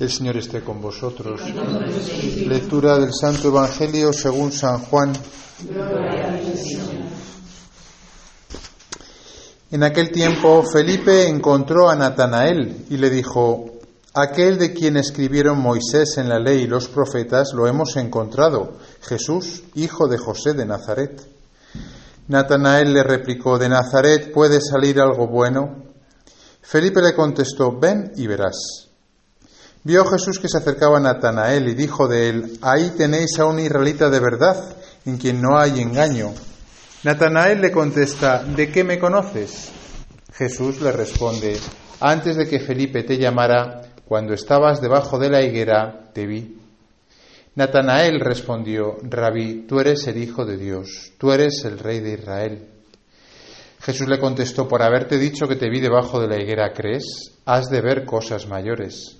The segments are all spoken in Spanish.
El Señor esté con vosotros. Lectura del Santo Evangelio según San Juan. En aquel tiempo Felipe encontró a Natanael y le dijo, aquel de quien escribieron Moisés en la ley y los profetas lo hemos encontrado, Jesús, hijo de José de Nazaret. Natanael le replicó, ¿de Nazaret puede salir algo bueno? Felipe le contestó, ven y verás. Vio Jesús que se acercaba a Natanael y dijo de él, ahí tenéis a un israelita de verdad, en quien no hay engaño. Natanael le contesta, ¿de qué me conoces? Jesús le responde, antes de que Felipe te llamara, cuando estabas debajo de la higuera, te vi. Natanael respondió, Rabí, tú eres el Hijo de Dios, tú eres el Rey de Israel. Jesús le contestó, por haberte dicho que te vi debajo de la higuera, ¿crees? Has de ver cosas mayores.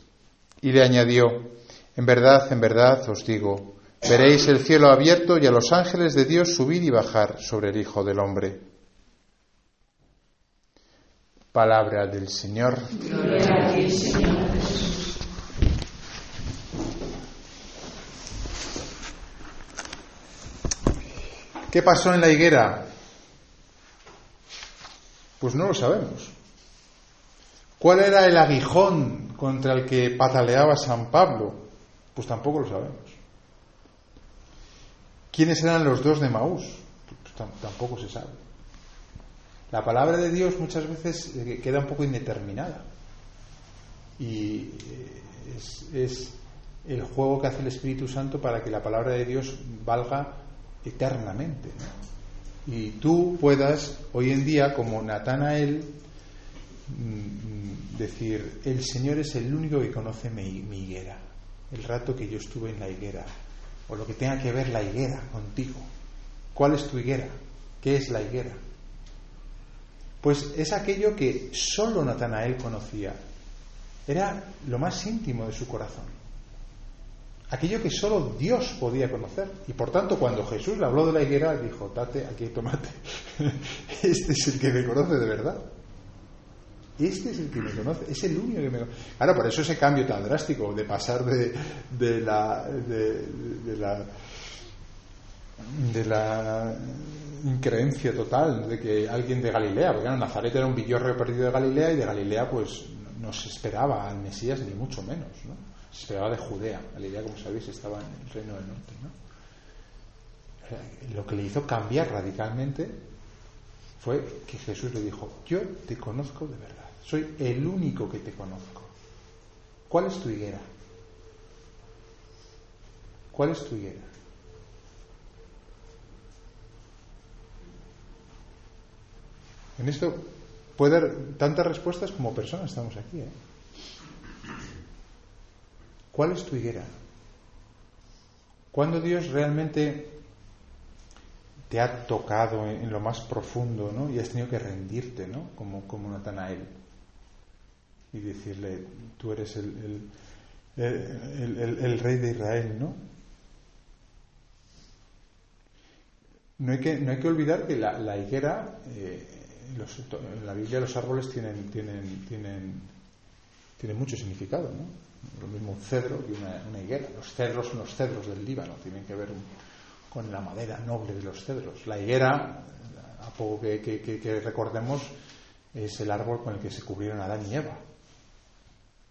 Y le añadió, En verdad, en verdad os digo, veréis el cielo abierto y a los ángeles de Dios subir y bajar sobre el Hijo del Hombre. Palabra del Señor. Gloria a ti, Señor ¿Qué pasó en la higuera? Pues no lo sabemos. ¿Cuál era el aguijón contra el que pataleaba San Pablo? Pues tampoco lo sabemos. ¿Quiénes eran los dos de Maús? Pues tampoco se sabe. La palabra de Dios muchas veces eh, queda un poco indeterminada. Y eh, es, el juego que hace el Espíritu Santo para que la palabra de Dios valga eternamente. Y tú puedas, hoy en día, como Natanael, Mm, decir, el Señor es el único que conoce mi, higuera, el rato que yo estuve en la higuera, o lo que tenga que ver la higuera contigo. ¿Cuál es tu higuera? ¿Qué es la higuera? Pues es aquello que solo Natanael conocía. Era lo más íntimo de su corazón. Aquello que solo Dios podía conocer. Y por tanto, cuando Jesús le habló de la higuera, dijo, date, aquí tomate. este es el que me conoce de verdad. Este es el que me conoce, es el único que me conoce. Claro, por eso ese cambio tan drástico de pasar de, de la, de, la de la increencia total de que alguien de Galilea, porque Nazaret era un villorreo perdido de Galilea y de Galilea pues no se esperaba al Mesías ni mucho menos, ¿no? Se esperaba de Judea. Galilea, como sabéis, estaba en el reino del norte, ¿no? Lo que le hizo cambiar radicalmente fue que Jesús le dijo, yo te conozco de verdad. Soy el único que te conozco. ¿Cuál es tu higuera? ¿Cuál es tu higuera? En esto puede haber tantas respuestas como personas estamos aquí. ¿eh? ¿Cuál es tu higuera? ¿Cuándo Dios realmente te ha tocado en, lo más profundo ¿no? y has tenido que rendirte ¿no? como, como Natanael? Y decirle, tú eres el, el, rey de Israel, ¿no? No hay que, no hay que olvidar que la, la higuera, eh, en la Biblia los árboles tienen, tienen, tienen, tienen mucho significado, ¿no? Lo mismo un cedro que una, higuera. Los cedros son los cedros del Líbano, tienen que ver con la madera noble de los cedros. La higuera, a poco que recordemos, es el árbol con el que se cubrieron Adán y Eva.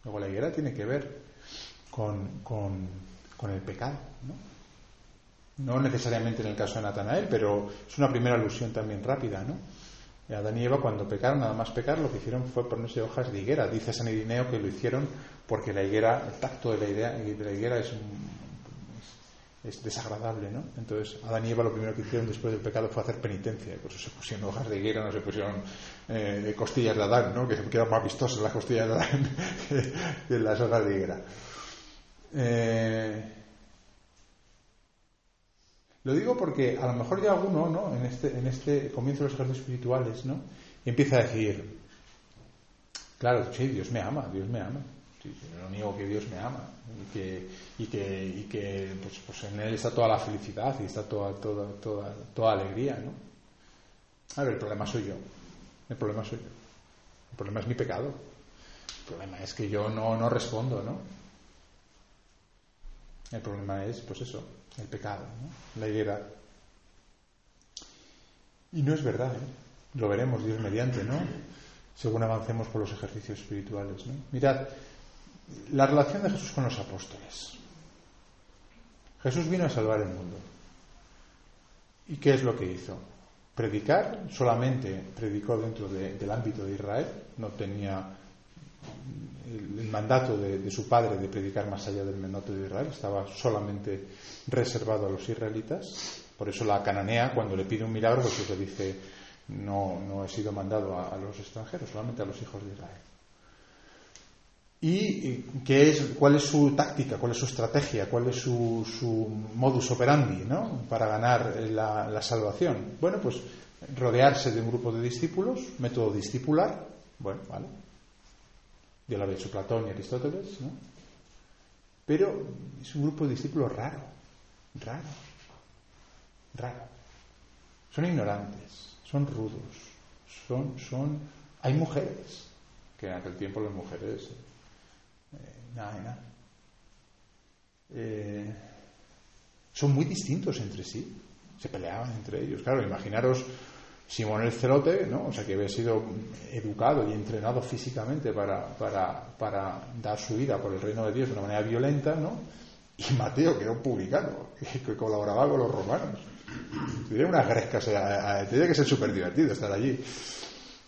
Luego la higuera tiene que ver con, con, el pecado, ¿no? No necesariamente en el caso de Natanael, pero es una primera alusión también rápida, ¿no? Adán y Eva cuando pecaron, nada más pecar, lo que hicieron fue ponerse hojas de higuera. Dice San Irineo que lo hicieron porque la higuera, el tacto de la, idea, de la higuera es, es, desagradable, ¿no? Entonces Adán y Eva lo primero que hicieron después del pecado fue hacer penitencia. Por eso se pusieron hojas de higuera, no se pusieron eh, costillas de Adán, ¿no? que quedan más vistosas las costillas de Adán que, las hojas de higuera. Eh, lo digo porque a lo mejor ya alguno, ¿no? en, este, en este comienzo de los ejercicios espirituales, ¿no? empieza a decir, claro, sí, Dios me ama, Dios me ama. Sí, no niego que Dios me ama y que, y que, y que pues, pues, en Él está toda la felicidad y está toda, toda, toda, toda alegría. ¿no? A ver, el problema soy yo. El problema soy yo. El problema es mi pecado. El problema es que yo no, no respondo, ¿no? El problema es, pues eso, el pecado, la higuera. Y no es verdad, ¿eh? lo veremos Dios mediante, ¿no? Según avancemos por los ejercicios espirituales. ¿no? Mirad, la relación de Jesús con los apóstoles. Jesús vino a salvar el mundo. ¿Y qué es lo que hizo? Predicar, solamente predicó dentro del ámbito de Israel, no tenía el, mandato de, su padre de predicar más allá del mandato de Israel, estaba solamente reservado a los israelitas. Por eso la cananea, cuando le pide un milagro, pues le dice, no, no he sido mandado a los extranjeros, solamente a los hijos de Israel y qué es, cuál es su táctica, cuál es su estrategia, cuál es su, su modus operandi ¿no? para ganar la, salvación. Bueno, pues rodearse de un grupo de discípulos, método discipular, bueno, vale. Ya lo había hecho Platón y Aristóteles, ¿no? Pero es un grupo de discípulos raro, raro, raro. Son ignorantes, son rudos, son, son, hay mujeres, que en aquel tiempo las mujeres nada, eh, son muy distintos entre sí. Se peleaban entre ellos. Claro, imaginaros Simón el Celote, ¿no? O sea, que había sido educado y entrenado físicamente para, para, dar su vida por el reino de Dios de una manera violenta, ¿no? Y Mateo, que era un publicano, que colaboraba con los romanos. Tenía unas grescas, tenía que ser súper divertido estar allí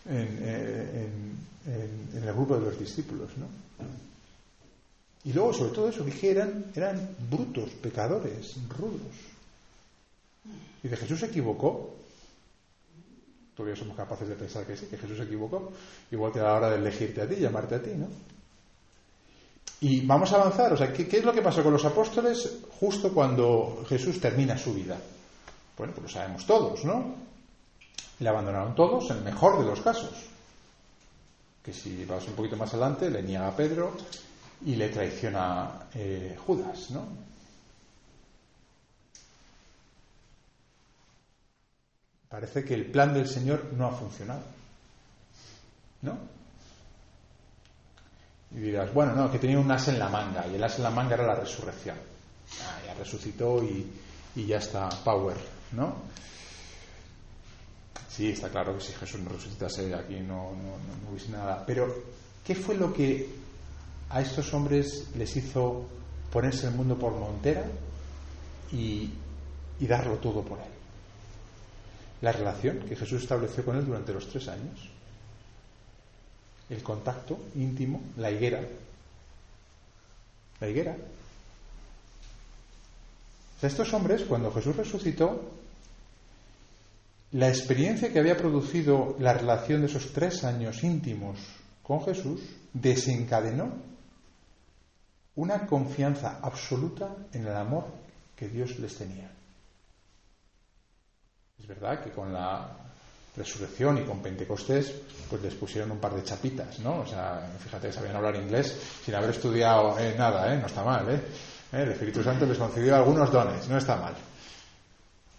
en, en el grupo de los discípulos, ¿no? Y luego, sobre todo eso, dije, eran, eran brutos, pecadores, rudos. Y de Jesús se equivocó. Todavía somos capaces de pensar que sí, que Jesús se equivocó. Igual que a la hora de elegirte a ti, llamarte a ti, ¿no? Y vamos a avanzar. O sea, ¿qué, es lo que pasó con los apóstoles justo cuando Jesús termina su vida? Bueno, pues lo sabemos todos, ¿no? Le abandonaron todos, en el mejor de los casos. Que si vas un poquito más adelante, le niega a Pedro, y le traiciona eh, Judas, ¿no? Parece que el plan del Señor no ha funcionado. ¿No? Y dirás, bueno, no, que tenía un as en la manga, y el as en la manga era la resurrección. Ah, ya resucitó y, ya está, power, ¿no? Sí, está claro que si Jesús no resucitase aquí no, no, no hubiese nada. Pero, ¿qué fue lo que a estos hombres les hizo ponerse el mundo por montera y, darlo todo por él. La relación que Jesús estableció con él durante los tres años, el contacto íntimo, la higuera, la higuera. O estos hombres, cuando Jesús resucitó, la experiencia que había producido la relación de esos tres años íntimos con Jesús desencadenó una confianza absoluta en el amor que Dios les tenía. Es verdad que con la resurrección y con Pentecostés, pues les pusieron un par de chapitas, ¿no? O sea, fíjate, sabían hablar inglés sin haber estudiado eh, nada, ¿eh? No está mal, ¿eh? ¿eh? El Espíritu Santo les concedió algunos dones, no está mal.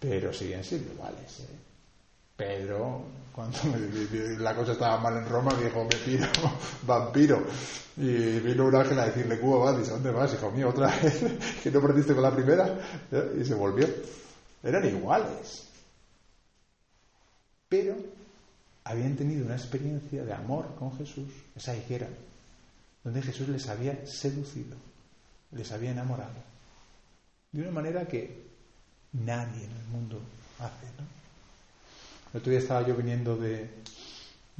Pero siguen siendo iguales, ¿eh? Pedro, cuando la cosa estaba mal en Roma, dijo, me piro, vampiro. Y vino un ángel a decirle, Cuba, vas, ¿dónde vas, hijo mío? Otra vez, que no perdiste con la primera. Y se volvió. Eran iguales. Pero habían tenido una experiencia de amor con Jesús, esa higuera, donde Jesús les había seducido, les había enamorado. De una manera que nadie en el mundo hace, ¿no? El otro día estaba yo viniendo de,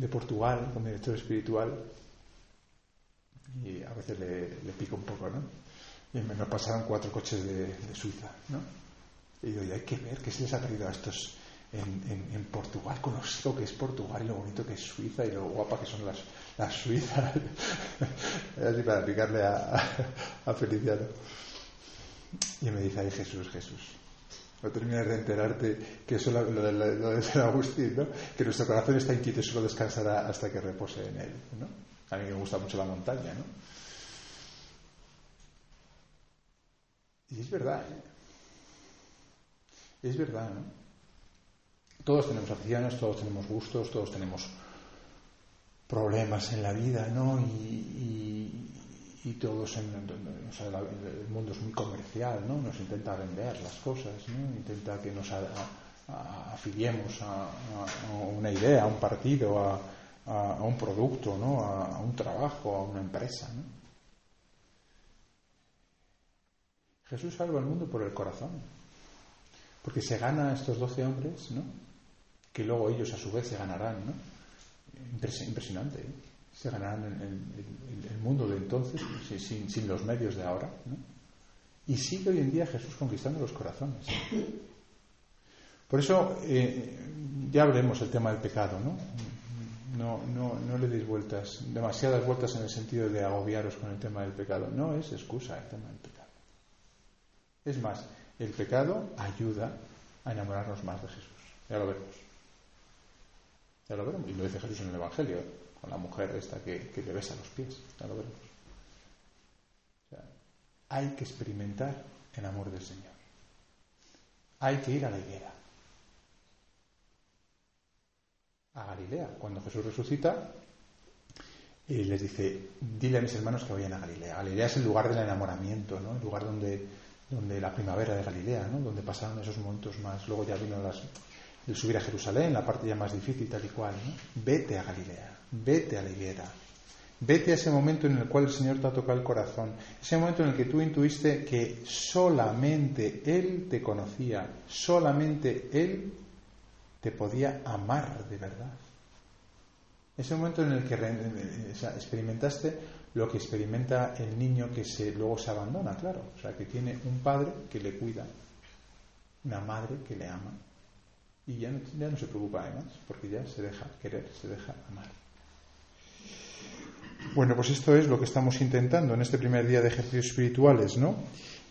Portugal con mi director espiritual y a veces le, pico un poco, ¿no? Y me nos pasaron cuatro coches de, Suiza, ¿no? Y digo, y hay que ver qué se les ha traído a estos en, Portugal, conozco lo que es Portugal y lo bonito que es Suiza y lo guapa que son las, las suizas. Así para picarle a, a Feliciano. Y me dice, ay Jesús, Jesús, no terminas de enterarte que eso lo, de San Agustín, ¿no? que nuestro corazón está inquieto y solo descansará hasta que repose en él. ¿no? A mí me gusta mucho la montaña. ¿no? Y es verdad. ¿eh? Es verdad. ¿no? Todos tenemos aficiones, todos tenemos gustos, todos tenemos problemas en la vida, ¿no? Y todos en, el mundo es muy comercial, ¿no? Nos intenta vender las cosas, ¿no? Intenta que nos afiliemos a, una idea, a un partido, a, un producto, ¿no? A, un trabajo, a una empresa, ¿no? Jesús salva al mundo por el corazón, porque se gana a estos doce hombres, ¿no? Que luego ellos a su vez se ganarán, ¿no? Impresionante, ¿eh? Se ganarán el, el, mundo de entonces sin, los medios de ahora. ¿no? Y sigue hoy en día Jesús conquistando los corazones. Por eso eh, ya hablemos el tema del pecado, ¿no? No, no, no le deis vueltas, demasiadas vueltas en el sentido de agobiaros con el tema del pecado. No es excusa el tema del pecado. Es más, el pecado ayuda a enamorarnos más de Jesús. Ya lo veremos. Ya lo veremos. Y lo dice Jesús en el Evangelio con la mujer esta que, que le besa los pies. Ya lo veremos. hay que experimentar el amor del Señor. Hay que ir a la higuera. A Galilea. Cuando Jesús resucita, y les dice, dile a mis hermanos que vayan a Galilea. Galilea es el lugar del enamoramiento, ¿no? el lugar donde, donde la primavera de Galilea, ¿no? donde pasaron esos momentos más. Luego ya vino las, el subir a Jerusalén, la parte ya más difícil, tal y cual. ¿no? Vete a Galilea. Vete a la higuera. Vete a ese momento en el cual el Señor te ha tocado el corazón. Ese momento en el que tú intuiste que solamente Él te conocía, solamente Él te podía amar de verdad. Ese momento en el que experimentaste lo que experimenta el niño que luego se abandona, claro. O sea, que tiene un padre que le cuida, una madre que le ama. Y ya no, ya no se preocupa además, porque ya se deja querer, se deja amar. Bueno, pues esto es lo que estamos intentando en este primer día de ejercicios espirituales, ¿no?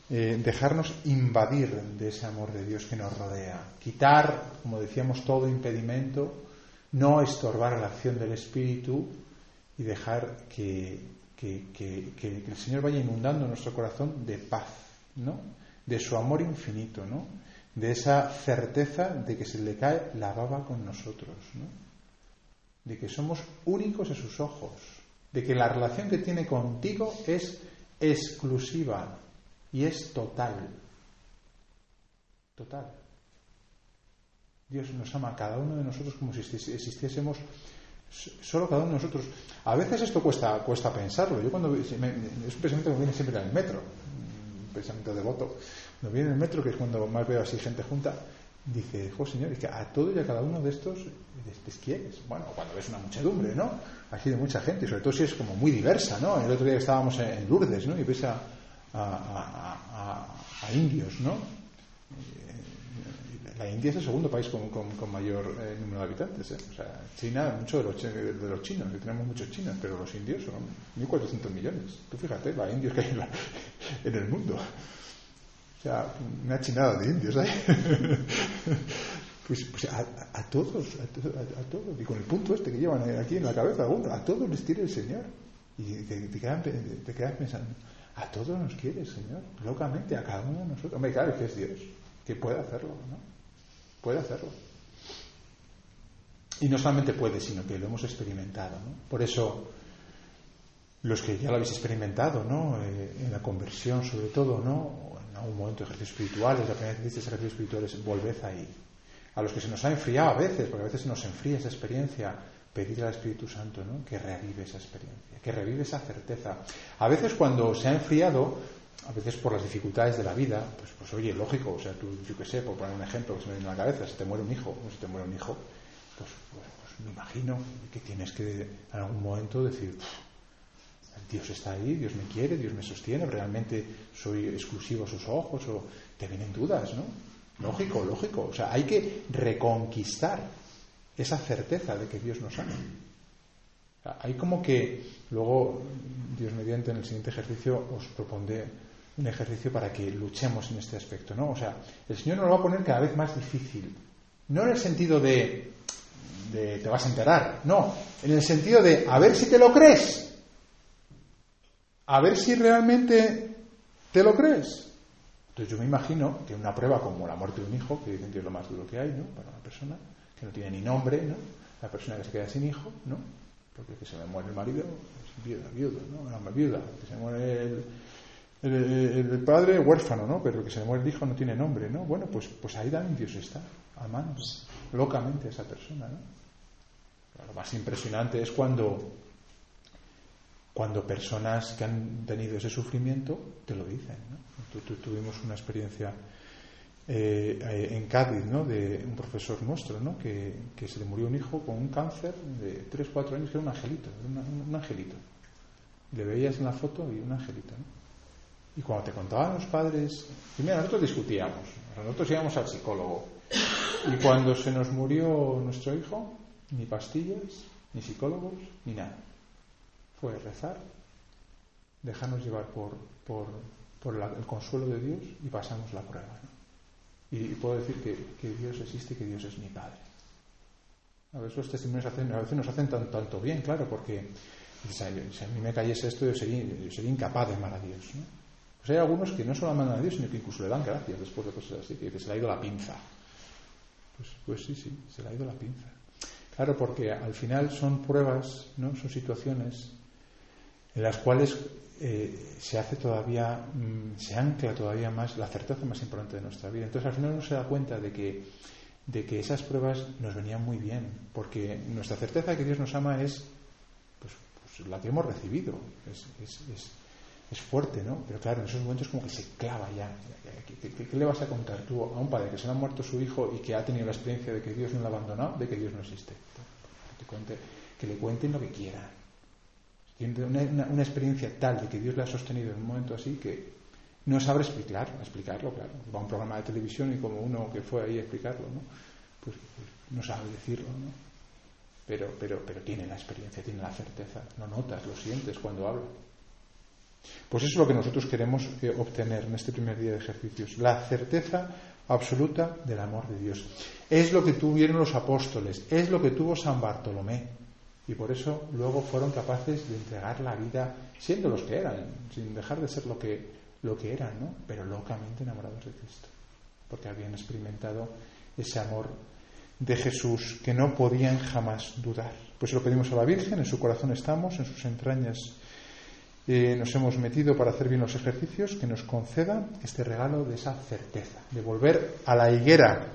Eh, dejarnos invadir de ese amor de Dios que nos rodea, quitar, como decíamos, todo impedimento, no estorbar la acción del Espíritu y dejar que, el Señor vaya inundando nuestro corazón de paz, ¿no? De su amor infinito, ¿no? De esa certeza de que se le cae la baba con nosotros, ¿no? De que somos únicos a sus ojos, de que la relación que tiene contigo es exclusiva y es total. Total. Dios nos ama a cada uno de nosotros como si existiésemos solo cada uno de nosotros. A veces esto cuesta, cuesta pensarlo. Yo cuando es un pensamiento que me viene siempre en el metro, un pensamiento devoto. Cuando viene en el metro, que es cuando más veo así gente junta, dice, jo señor, es que a todo y a cada uno de estos quieres. Bueno, cuando ves una muchedumbre, ¿no? Así de mucha gente, sobre todo si es como muy diversa, ¿no? El otro día estábamos en Lourdes, ¿no? Y ves a, indios, ¿no? Eh, la India es el segundo país con, con, mayor eh, número de habitantes. ¿eh? O sea, China, mucho de los, de los chinos, tenemos muchos chinos, pero los indios son 1.400 millones. Tú fíjate, la indios que hay en el mundo. O sea, una chinada de indios ¿eh? pues, pues a, todos, a, todos, y con el punto este que llevan aquí en la cabeza, a todos les quiere el Señor. Y te, te, quedas, pensando, a todos nos quiere el Señor, locamente, a cada uno de nosotros. Hombre, claro que es Dios, que puede hacerlo, ¿no? Puede hacerlo. Y no solamente puede, sino que lo hemos experimentado, ¿no? Por eso, los que ya lo habéis experimentado, ¿no? Eh, en la conversión, sobre todo, ¿no? Un momento de ejercicios espirituales, la primera vez que hiciste ejercicios espirituales, volved ahí. A los que se nos ha enfriado a veces, porque a veces nos enfría esa experiencia, pedir al Espíritu Santo que revive esa experiencia, que revive esa certeza. A veces cuando se ha enfriado, a veces por las dificultades de la vida, pues, pues oye, lógico, o sea, tú, yo qué sé, por poner un ejemplo que se me viene a la cabeza, si te muere un hijo, o si te muere un hijo, pues, pues, pues me imagino que tienes que en algún momento decir, Dios está ahí, Dios me quiere, Dios me sostiene, realmente soy exclusivo a sus ojos, o te vienen dudas, ¿no? Lógico, lógico. O sea, hay que reconquistar esa certeza de que Dios nos ama. hay como que luego, Dios mediante, en el siguiente ejercicio os propondré un ejercicio para que luchemos en este aspecto, ¿no? O sea, el Señor nos lo va a poner cada vez más difícil. No en el sentido de, de te vas a enterar, no, en el sentido de a ver si te lo crees a ver si realmente te lo crees. Entonces yo me imagino que una prueba como la muerte de un hijo, que dicen que es lo más duro que hay, ¿no? Para una persona que no tiene ni nombre, ¿no? La persona que se queda sin hijo, ¿no? Porque que se me muere el marido es viuda, viudo, ¿no? Una viuda. Que se muere el, padre huérfano, ¿no? Pero que se muere el hijo no tiene nombre, ¿no? Bueno, pues, pues ahí también Dios está, amando locamente a esa persona, ¿no? Lo más impresionante es cuando, cuando personas que han tenido ese sufrimiento te lo dicen, ¿no? tuvimos una experiencia eh, eh, en Cádiz, ¿no? De un profesor nuestro, ¿no? Que, se le murió un hijo con un cáncer de 3, 4 años, que era un angelito, un, angelito. Le veías en la foto y un angelito. Y cuando te contaban los padres, primero nosotros discutíamos, nosotros íbamos al psicólogo. Y cuando se nos murió nuestro hijo, ni pastillas, ni psicólogos, ni nada. Fue rezar, dejarnos llevar por, por, por el consuelo de Dios y pasamos la prueba. Y, puedo decir que, Dios existe que Dios es mi Padre. A veces los testimonios hacen, a veces nos hacen tanto bien, claro, porque si a mí me cayese esto yo sería, sería incapaz de amar a Dios. ¿no? Pues hay algunos que no solo aman a Dios, sino que incluso le dan gracias después de cosas así, que se le ha ido la pinza. Pues, pues sí, sí, se le ha ido la pinza. Claro, porque al final son pruebas, ¿no? son situaciones en las cuales eh, se hace todavía, mm, se ancla todavía más la certeza más importante de nuestra vida. Entonces al final uno se da cuenta de que, de que esas pruebas nos venían muy bien, porque nuestra certeza de que Dios nos ama es pues, pues la que hemos recibido, es, es es fuerte, ¿no? Pero claro, en esos momentos como que se clava ya. ¿Qué, le vas a contar tú a un padre que se le ha muerto su hijo y que ha tenido la experiencia de que Dios no lo ha abandonado, de que Dios no existe? Que, le cuenten lo que quieran. Tiene una, experiencia tal de que Dios le ha sostenido en un momento así que no sabe explicar, explicarlo, claro. Va a un programa de televisión y como uno que fue ahí a explicarlo, ¿no? Pues, pues no sabe decirlo, ¿no? Pero, pero, pero tiene la experiencia, tiene la certeza, lo notas, lo sientes cuando habla. Pues eso es lo que nosotros queremos eh, obtener en este primer día de ejercicios, la certeza absoluta del amor de Dios. Es lo que tuvieron los apóstoles, es lo que tuvo San Bartolomé. Y por eso luego fueron capaces de entregar la vida, siendo los que eran, sin dejar de ser lo que, lo que eran, ¿no? pero locamente enamorados de Cristo, porque habían experimentado ese amor de Jesús que no podían jamás dudar. Pues lo pedimos a la Virgen, en su corazón estamos, en sus entrañas eh, nos hemos metido para hacer bien los ejercicios, que nos conceda este regalo de esa certeza, de volver a la higuera